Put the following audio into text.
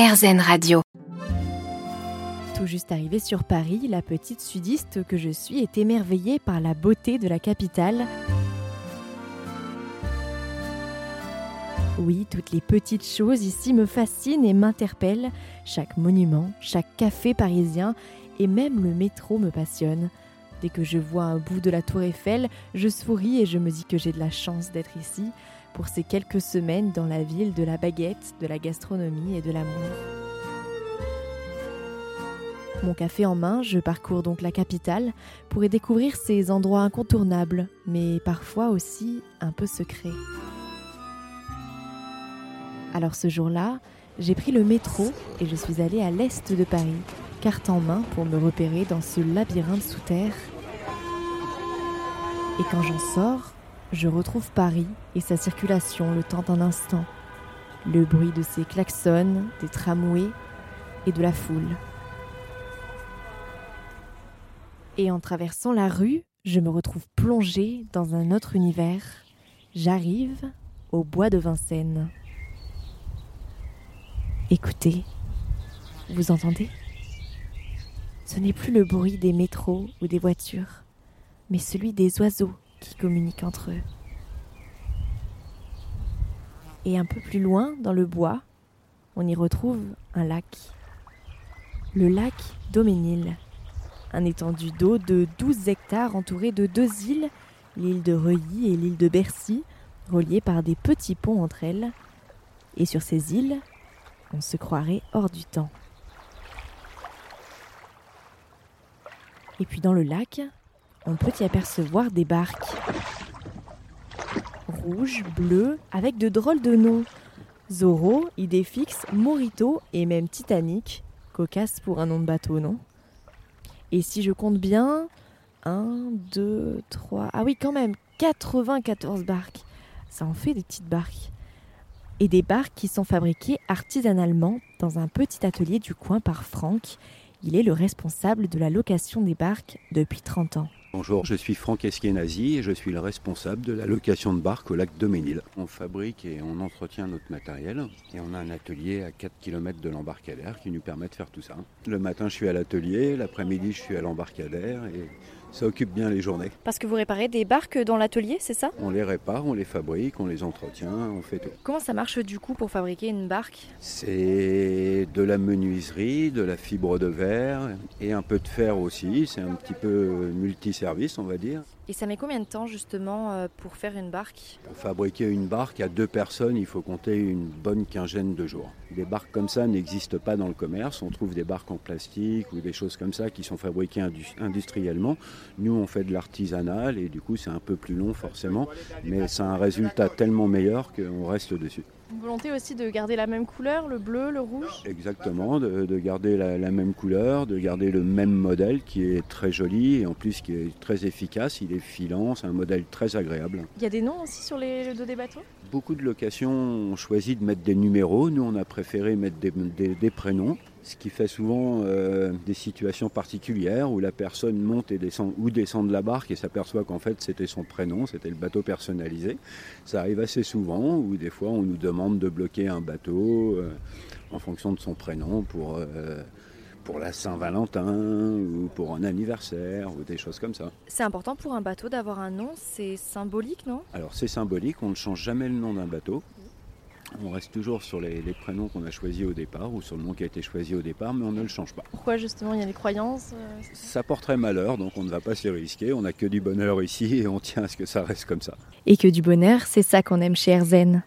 RZN Radio. Tout juste arrivée sur Paris, la petite sudiste que je suis est émerveillée par la beauté de la capitale. Oui, toutes les petites choses ici me fascinent et m'interpellent. Chaque monument, chaque café parisien et même le métro me passionne. Dès que je vois un bout de la tour Eiffel, je souris et je me dis que j'ai de la chance d'être ici pour ces quelques semaines dans la ville de la baguette, de la gastronomie et de l'amour. Mon café en main, je parcours donc la capitale pour y découvrir ces endroits incontournables, mais parfois aussi un peu secrets. Alors ce jour-là, j'ai pris le métro et je suis allée à l'est de Paris, carte en main pour me repérer dans ce labyrinthe sous terre. Et quand j'en sors, je retrouve Paris et sa circulation le temps d'un instant. Le bruit de ses klaxons, des tramways et de la foule. Et en traversant la rue, je me retrouve plongée dans un autre univers. J'arrive au bois de Vincennes. Écoutez, vous entendez? Ce n'est plus le bruit des métros ou des voitures, mais celui des oiseaux qui communiquent entre eux. Et un peu plus loin, dans le bois, on y retrouve un lac. Le lac Doménil, un étendu d'eau de 12 hectares entouré de deux îles, l'île de Reuilly et l'île de Bercy, reliées par des petits ponts entre elles. Et sur ces îles, on se croirait hors du temps. Et puis dans le lac, on peut y apercevoir des barques. Rouges, bleues, avec de drôles de noms. Zorro, Idéfix, Morito et même Titanic. Cocasse pour un nom de bateau, non? Et si je compte bien, 1, 2, 3... Ah oui, quand même, 94 barques. Ça en fait des petites barques. Et des barques qui sont fabriquées artisanalement dans un petit atelier du coin par Franck. Il est le responsable de la location des barques depuis 30 ans. Bonjour, je suis Franck Eskenazi et je suis le responsable de la location de barques au lac Doménil. On fabrique et on entretient notre matériel et on a un atelier à 4 km de l'embarcadère qui nous permet de faire tout ça. Le matin, je suis à l'atelier, l'après-midi, je suis à l'embarcadère et ça occupe bien les journées. Parce que vous réparez des barques dans l'atelier, c'est ça? On les répare, on les fabrique, on les entretient, on fait tout. Comment ça marche du coup pour fabriquer une barque? C'est de la menuiserie, de la fibre de verre et un peu de fer aussi. C'est un petit peu multiservice, on va dire. Et ça met combien de temps justement euh, pour faire une barque? Pour fabriquer une barque à deux personnes, il faut compter une bonne quinzaine de jours. Des barques comme ça n'existent pas dans le commerce. On trouve des barques en plastique ou des choses comme ça qui sont fabriquées industriellement. Nous, on fait de l'artisanal et du coup, c'est un peu plus long forcément, mais c'est un résultat tellement meilleur qu'on reste dessus. Une volonté aussi de garder la même couleur, le bleu, le rouge Exactement, de, garder la, même couleur, de garder le même modèle qui est très joli et en plus qui est très efficace, il est filant, c'est un modèle très agréable. Il y a des noms aussi sur les, le dos des bateaux? Beaucoup de locations ont choisi de mettre des numéros, nous on a préféré mettre des prénoms ce qui fait souvent euh, des situations particulières où la personne monte et descend ou descend de la barque et s'aperçoit qu'en fait c'était son prénom, c'était le bateau personnalisé. Ça arrive assez souvent où des fois on nous demande de bloquer un bateau euh, en fonction de son prénom pour, euh, pour la Saint-Valentin ou pour un anniversaire ou des choses comme ça. C'est important pour un bateau d'avoir un nom, c'est symbolique non? Alors c'est symbolique, on ne change jamais le nom d'un bateau. On reste toujours sur les, prénoms qu'on a choisis au départ ou sur le nom qui a été choisi au départ, mais on ne le change pas. Pourquoi justement il y a des croyances euh, Ça porterait malheur, donc on ne va pas s'y risquer. On n'a que du bonheur ici et on tient à ce que ça reste comme ça. Et que du bonheur, c'est ça qu'on aime chez Erzen.